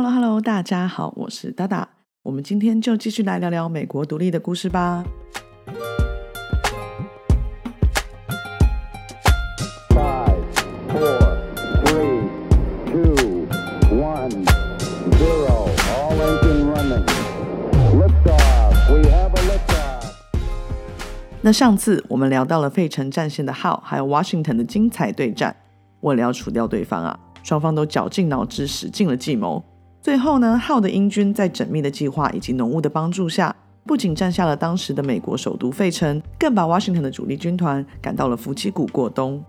Hello Hello，大家好，我是达达。我们今天就继续来聊聊美国独立的故事吧。Five, four, three, two, one, zero. All engine running. Liftoff. We have a. 那上次我们聊到了费城战线的 How 还有 Washington 的精彩对战，为了要除掉对方啊，双方都绞尽脑汁，使尽了计谋。最后呢，How 的英军在缜密的计划以及浓雾的帮助下，不仅占下了当时的美国首都费城，更把 Washington 的主力军团赶到了福奇谷过冬。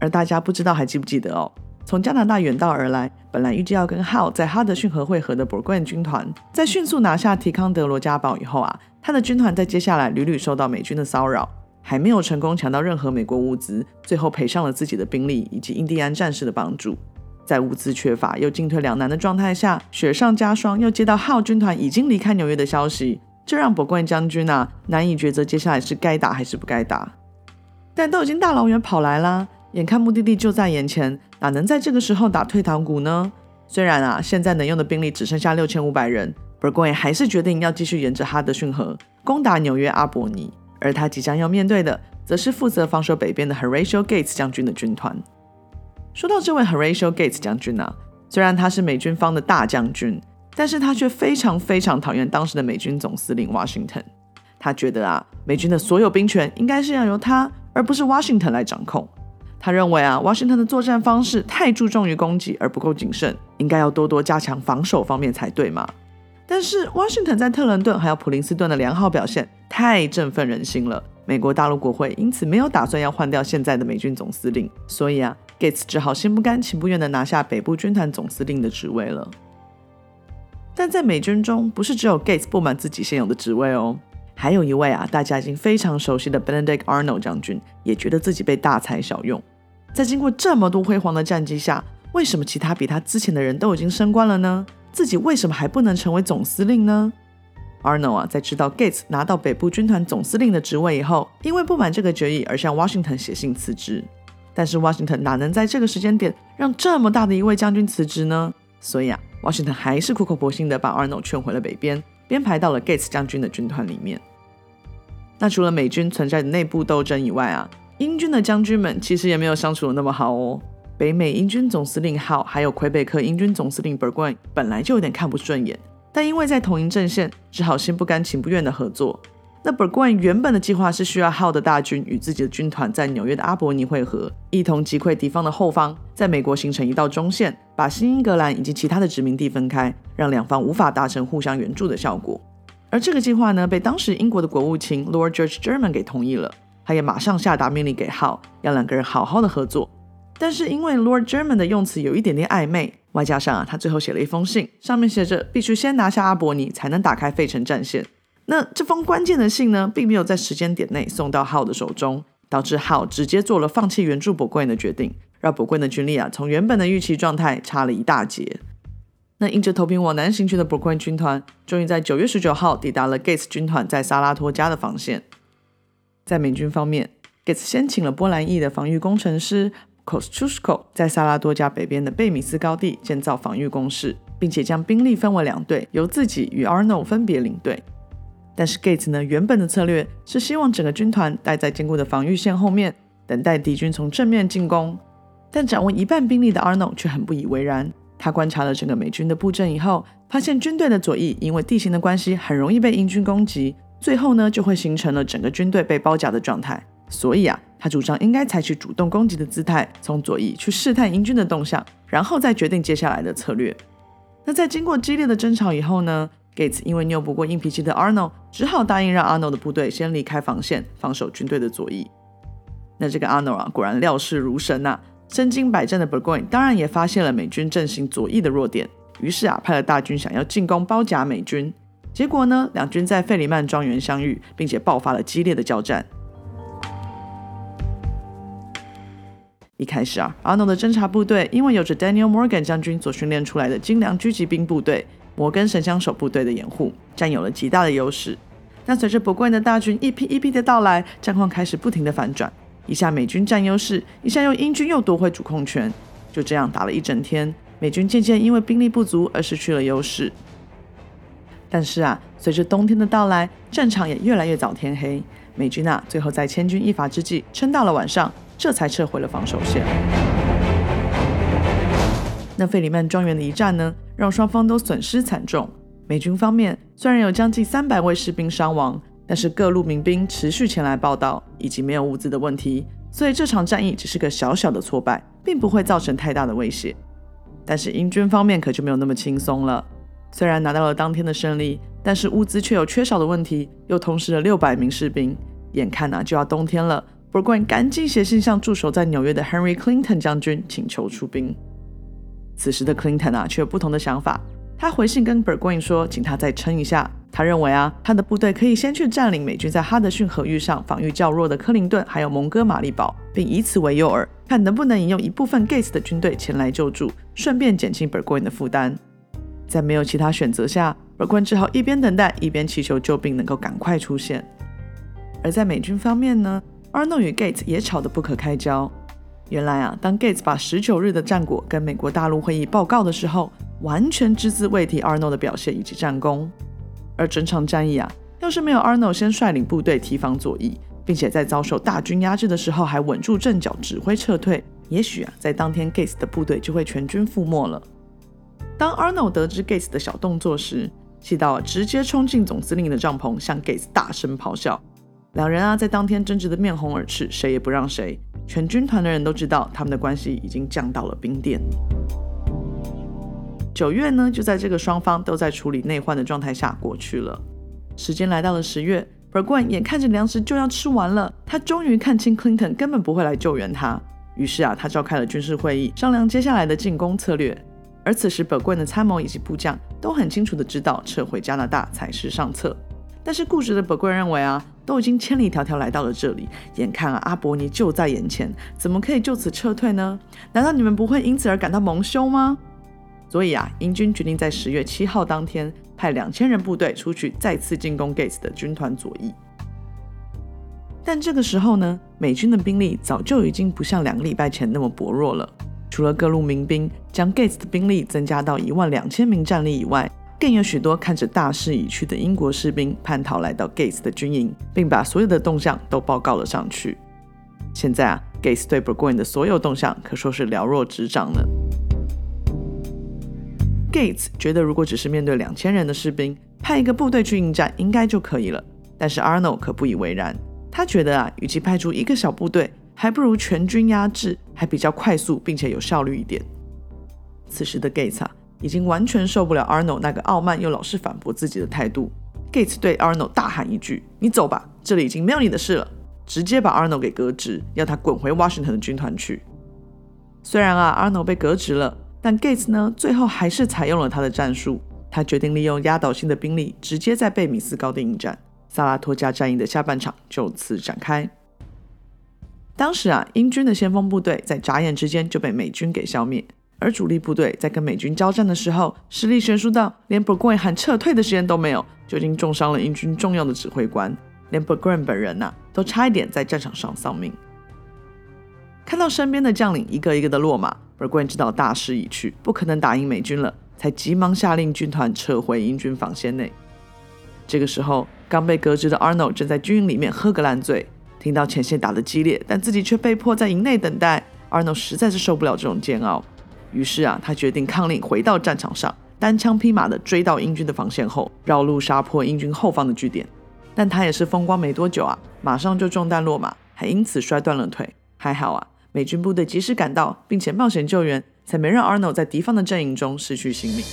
而大家不知道还记不记得哦？从加拿大远道而来，本来预计要跟 How 在哈德逊河会合的 Burgoyne 军团，在迅速拿下提康德罗加堡以后啊，他的军团在接下来屡屡受到美军的骚扰，还没有成功抢到任何美国物资，最后赔上了自己的兵力以及印第安战士的帮助。在物资缺乏又进退两难的状态下，雪上加霜，又接到号军团已经离开纽约的消息，这让 Burgoyne 将军啊难以抉择接下来是该打还是不该打。但都已经大老远跑来啦，眼看目的地就在眼前，哪能在这个时候打退堂鼓呢？虽然啊，现在能用的兵力只剩下六千五百人，Burgoyne 还是决定要继续沿着哈德逊河攻打纽约阿伯尼，而他即将要面对的，则是负责防守北边的 Horatio Gates 将军的军团。说到这位 Horatio Gates 将军啊，虽然他是美军方的大将军，但是他却非常非常讨厌当时的美军总司令 Washington。他觉得啊，美军的所有兵权应该是要由他，而不是 Washington 来掌控。他认为啊，Washington 的作战方式太注重于攻击而不够谨慎，应该要多多加强防守方面才对嘛。但是 Washington 在特伦顿还有普林斯顿的良好表现太振奋人心了，美国大陆国会因此没有打算要换掉现在的美军总司令，所以啊，Gates 只好心不甘情不愿地拿下北部军团总司令的职位了。但在美军中，不是只有 Gates 不满自己现有的职位哦，还有一位啊，大家已经非常熟悉的 Benedict Arnold 将军，也觉得自己被大材小用。在经过这么多辉煌的战绩下，为什么其他比他之前的人都已经升官了呢？自己为什么还不能成为总司令呢？Arnold 啊，在知道 Gates 拿到北部军团总司令的职位以后，因为不满这个决议而向 Washington 写信辞职。但是 Washington 哪能在这个时间点让这么大的一位将军辞职呢？所以啊，Washington 还是苦口婆心的把 Arnold 劝回了北边，编排到了 Gates 将军的军团里面。那除了美军存在的内部斗争以外啊，英军的将军们其实也没有相处的那么好哦。北美英军总司令号还有魁北克英军总司令 Burgoyne 本来就有点看不顺眼，但因为在同营阵线，只好心不甘情不愿的合作。那 b u r g o y n 原本的计划是需要号的大军与自己的军团在纽约的阿伯尼会合，一同击溃敌方的后方，在美国形成一道中线，把新英格兰以及其他的殖民地分开，让两方无法达成互相援助的效果。而这个计划呢，被当时英国的国务卿 Lord George German 给同意了，他也马上下达命令给号，要两个人好好的合作。但是因为 Lord German 的用词有一点点暧昧，外加上啊，他最后写了一封信，上面写着必须先拿下阿伯尼才能打开费城战线。那这封关键的信呢，并没有在时间点内送到号的手中，导致号直接做了放弃援助伯冠的决定，让伯冠的军力啊从原本的预期状态差了一大截。那硬着头皮往南行去的伯冠军团，终于在九月十九号抵达了 Gates 军团在萨拉托加的防线。在美军方面，Gates 先请了波兰裔的防御工程师。Kosciuszko 在萨拉多加北边的贝米斯高地建造防御工事，并且将兵力分为两队，由自己与 Arno 分别领队。但是 Gates 呢，原本的策略是希望整个军团待在坚固的防御线后面，等待敌军从正面进攻。但掌握一半兵力的 Arnold 却很不以为然。他观察了整个美军的布阵以后，发现军队的左翼因为地形的关系，很容易被英军攻击，最后呢，就会形成了整个军队被包夹的状态。所以啊，他主张应该采取主动攻击的姿态，从左翼去试探英军的动向，然后再决定接下来的策略。那在经过激烈的争吵以后呢，Gates 因为拗不过硬脾气的 Arnold，只好答应让 Arnold 的部队先离开防线，防守军队的左翼。那这个 Arnold 啊，果然料事如神呐！身经百战的 Burgoyne 当然也发现了美军阵型左翼的弱点，于是啊，派了大军想要进攻包夹美军。结果呢，两军在费里曼庄园相遇，并且爆发了激烈的交战。一开始啊，阿诺的侦察部队因为有着 Daniel Morgan 将军所训练出来的精良狙击兵部队、摩根神枪手部队的掩护，占有了极大的优势。但随着 Burgoyne 的大军一批一批的到来，战况开始不停的反转，一下美军占优势，一下又英军又夺回主控权。就这样打了一整天美军渐渐因为兵力不足而失去了优势。但是啊，随着冬天的到来，战场也越来越早天黑。美军啊，最后在千钧一发之际，撑到了晚上，这才撤回了防守线。那费里曼庄园的一战呢，让双方都损失惨重。美军方面虽然有将近三百位士兵伤亡，但是各路民兵持续前来报道，以及没有物资的问题，所以这场战役只是个小小的挫败，并不会造成太大的威胁。但是英军方面可就没有那么轻松了。虽然拿到了当天的胜利，但是物资却有缺少的问题，又同时了六百名士兵。眼看啊就要冬天了，Burgoyne 赶紧写信向驻守在纽约的 Henry Clinton 将军请求出兵。此时的 Clinton 啊却有不同的想法，他回信跟 Burgoyne 说，请他再撑一下。他认为啊他的部队可以先去占领美军在哈德逊河域上防御较弱的克林顿还有蒙哥马利堡，并以此为诱饵，看能不能引诱一部分 Gates 的军队前来救助，顺便减轻 Burgoyne 的负担。在没有其他选择下，Burgoyne 只好一边等待，一边祈求救兵能够赶快出现。而在美军方面呢，Arno 与 Gates 也吵得不可开交。原来啊，当 Gates 把十九日的战果跟美国大陆会议报告的时候，完全只字未提 Arnold 的表现以及战功。而整场战役啊，要是没有 Arnold 先率领部队提防左翼，并且在遭受大军压制的时候还稳住阵脚指挥撤退，也许啊，在当天 Gates 的部队就会全军覆没了。当 Arnold 得知 Gates 的小动作时，气到直接冲进总司令的帐篷，向 Gates 大声咆哮。两人啊，在当天争执的面红耳赤，谁也不让谁。全军团的人都知道，他们的关系已经降到了冰点。九月呢，就在这个双方都在处理内患的状态下过去了。时间来到了十月 b u r g o y n 眼看着粮食就要吃完了，他终于看清 Clinton 根本不会来救援他。于是啊，他召开了军事会议，商量接下来的进攻策略。而此时 b u r g o y n 的参谋以及部将都很清楚的知道，撤回加拿大才是上策。但是固执的 b u r g o y n 认为啊。都已经千里迢迢来到了这里，眼看阿伯尼就在眼前，怎么可以就此撤退呢？难道你们不会因此而感到蒙羞吗？所以啊，英军决定在十月七号当天派两千人部队出去再次进攻 Gates 的军团左翼。但这个时候呢，美军的兵力早就已经不像两个礼拜前那么薄弱了，除了各路民兵将 Gates 的兵力增加到一万两千名战力以外。更有许多看着大势已去的英国士兵叛逃来到 Gates 的军营，并把所有的动向都报告了上去。现在啊，Gates 对 Burgoyne 的所有动向可说是了若指掌了。Gates 觉得，如果只是面对两千人的士兵，派一个部队去应战应该就可以了。但是 Arnold 可不以为然，他觉得啊，与其派出一个小部队，还不如全军压制，还比较快速并且有效率一点。此时的 Gates 啊。已经完全受不了 Arno 那个傲慢又老是反驳自己的态度。Gates 对 Arno 大喊一句：“你走吧，这里已经没有你的事了。”直接把 Arno 给革职，要他滚回 Washington 的军团去。虽然啊 Arno 被革职了，但 Gates 呢，最后还是采用了他的战术。他决定利用压倒性的兵力，直接在贝米斯高地应战。萨拉托加战役的下半场就此展开。当时啊，英军的先锋部队在眨眼之间就被美军给消灭。而主力部队在跟美军交战的时候，实力悬殊到连 b u r g o y n 喊撤退的时间都没有，就已经重伤了英军重要的指挥官。连 b u r g o y n 本人呐，都差一点在战场上丧命。看到身边的将领一个一个的落马，Burgoyne 知道大势已去，不可能打赢美军了，才急忙下令军团撤回英军防线内。这个时候，刚被革职的 Arnold 正在军营里面喝个烂醉，听到前线打得激烈，但自己却被迫在营内等待，Arnold 实在是受不了这种煎熬。于是啊，他决定抗令回到战场上，单枪匹马的追到英军的防线后，绕路杀破英军后方的据点。但他也是风光没多久啊，马上就中弹落马，还因此摔断了腿。还好啊，美军部队及时赶到，并且冒险救援，才没让 Arnold 在敌方的阵营中失去性命。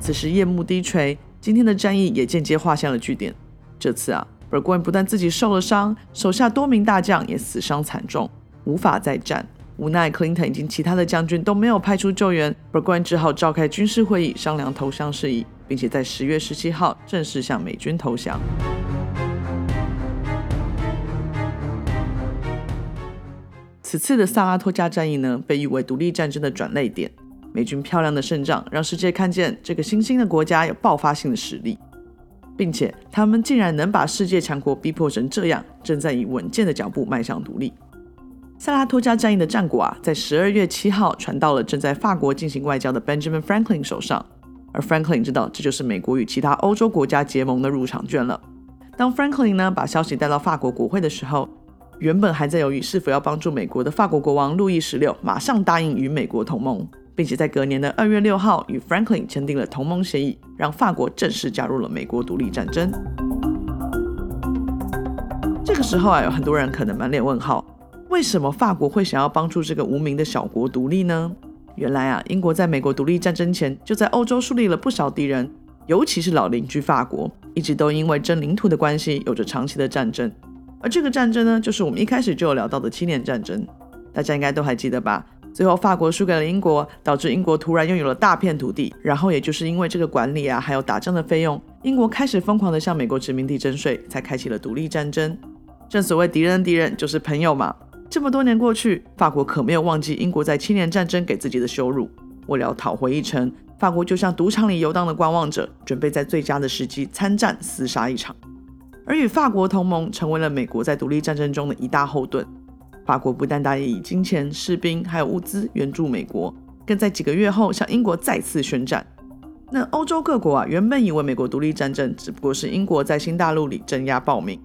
此时夜幕低垂，今天的战役也间接画下了句点。这次啊，Burgoyne 不但自己受了伤，手下多名大将也死伤惨重，无法再战。无奈，Clinton 以及其他的将军都没有派出救援伯格曼只好召开军事会议商量投降事宜，并且在十月十七号正式向美军投降。此次的萨拉托加战役呢，被誉为独立战争的转捩点。美军漂亮的胜仗让世界看见这个新兴的国家有爆发性的实力，并且他们竟然能把世界强国逼迫成这样，正在以稳健的脚步迈向独立。萨拉托加战役的战果啊，在十二月七号传到了正在法国进行外交的 Benjamin Franklin 手上，而 Franklin 知道这就是美国与其他欧洲国家结盟的入场券了。当 Franklin 呢把消息带到法国国会的时候，原本还在犹豫是否要帮助美国的法国国王路易十六马上答应与美国同盟，并且在隔年的二月六号与 Franklin 签订了同盟协议，让法国正式加入了美国独立战争。这个时候啊，有很多人可能满脸问号。为什么法国会想要帮助这个无名的小国独立呢？原来啊，英国在美国独立战争前就在欧洲树立了不少敌人，尤其是老邻居法国，一直都因为争领土的关系有着长期的战争。而这个战争呢，就是我们一开始就有聊到的七年战争，大家应该都还记得吧？最后法国输给了英国，导致英国突然拥有了大片土地，然后也就是因为这个管理啊，还有打仗的费用，英国开始疯狂的向美国殖民地征税，才开启了独立战争。正所谓敌人的敌人就是朋友嘛。这么多年过去，法国可没有忘记英国在七年战争给自己的羞辱。为了讨回一城，法国就像赌场里游荡的观望者，准备在最佳的时机参战厮杀一场。而与法国同盟，成为了美国在独立战争中的一大后盾。法国不但答应以金钱、士兵还有物资援助美国，更在几个月后向英国再次宣战。那欧洲各国啊，原本以为美国独立战争只不过是英国在新大陆里镇压暴民。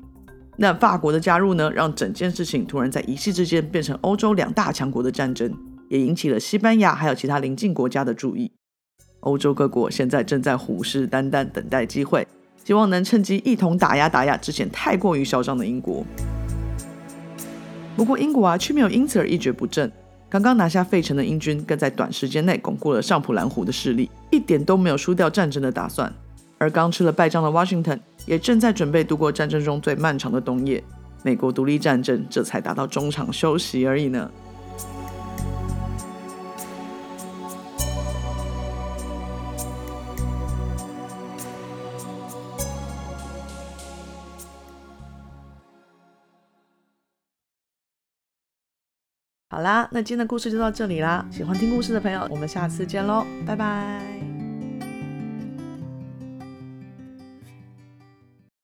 那法国的加入呢，让整件事情突然在一夕之间变成欧洲两大强国的战争，也引起了西班牙还有其他邻近国家的注意。欧洲各国现在正在虎视眈眈，等待机会，希望能趁机一同打压打压之前太过于嚣张的英国。不过英国啊，却没有因此而一蹶不振。刚刚拿下费城的英军，更在短时间内巩固了上普兰湖的势力，一点都没有输掉战争的打算。而刚吃了败仗的 Washington 也正在准备度过战争中最漫长的冬夜，美国独立战争这才达到中场休息而已呢。好啦，那今天的故事就到这里啦。喜欢听故事的朋友，我们下次见喽，拜拜。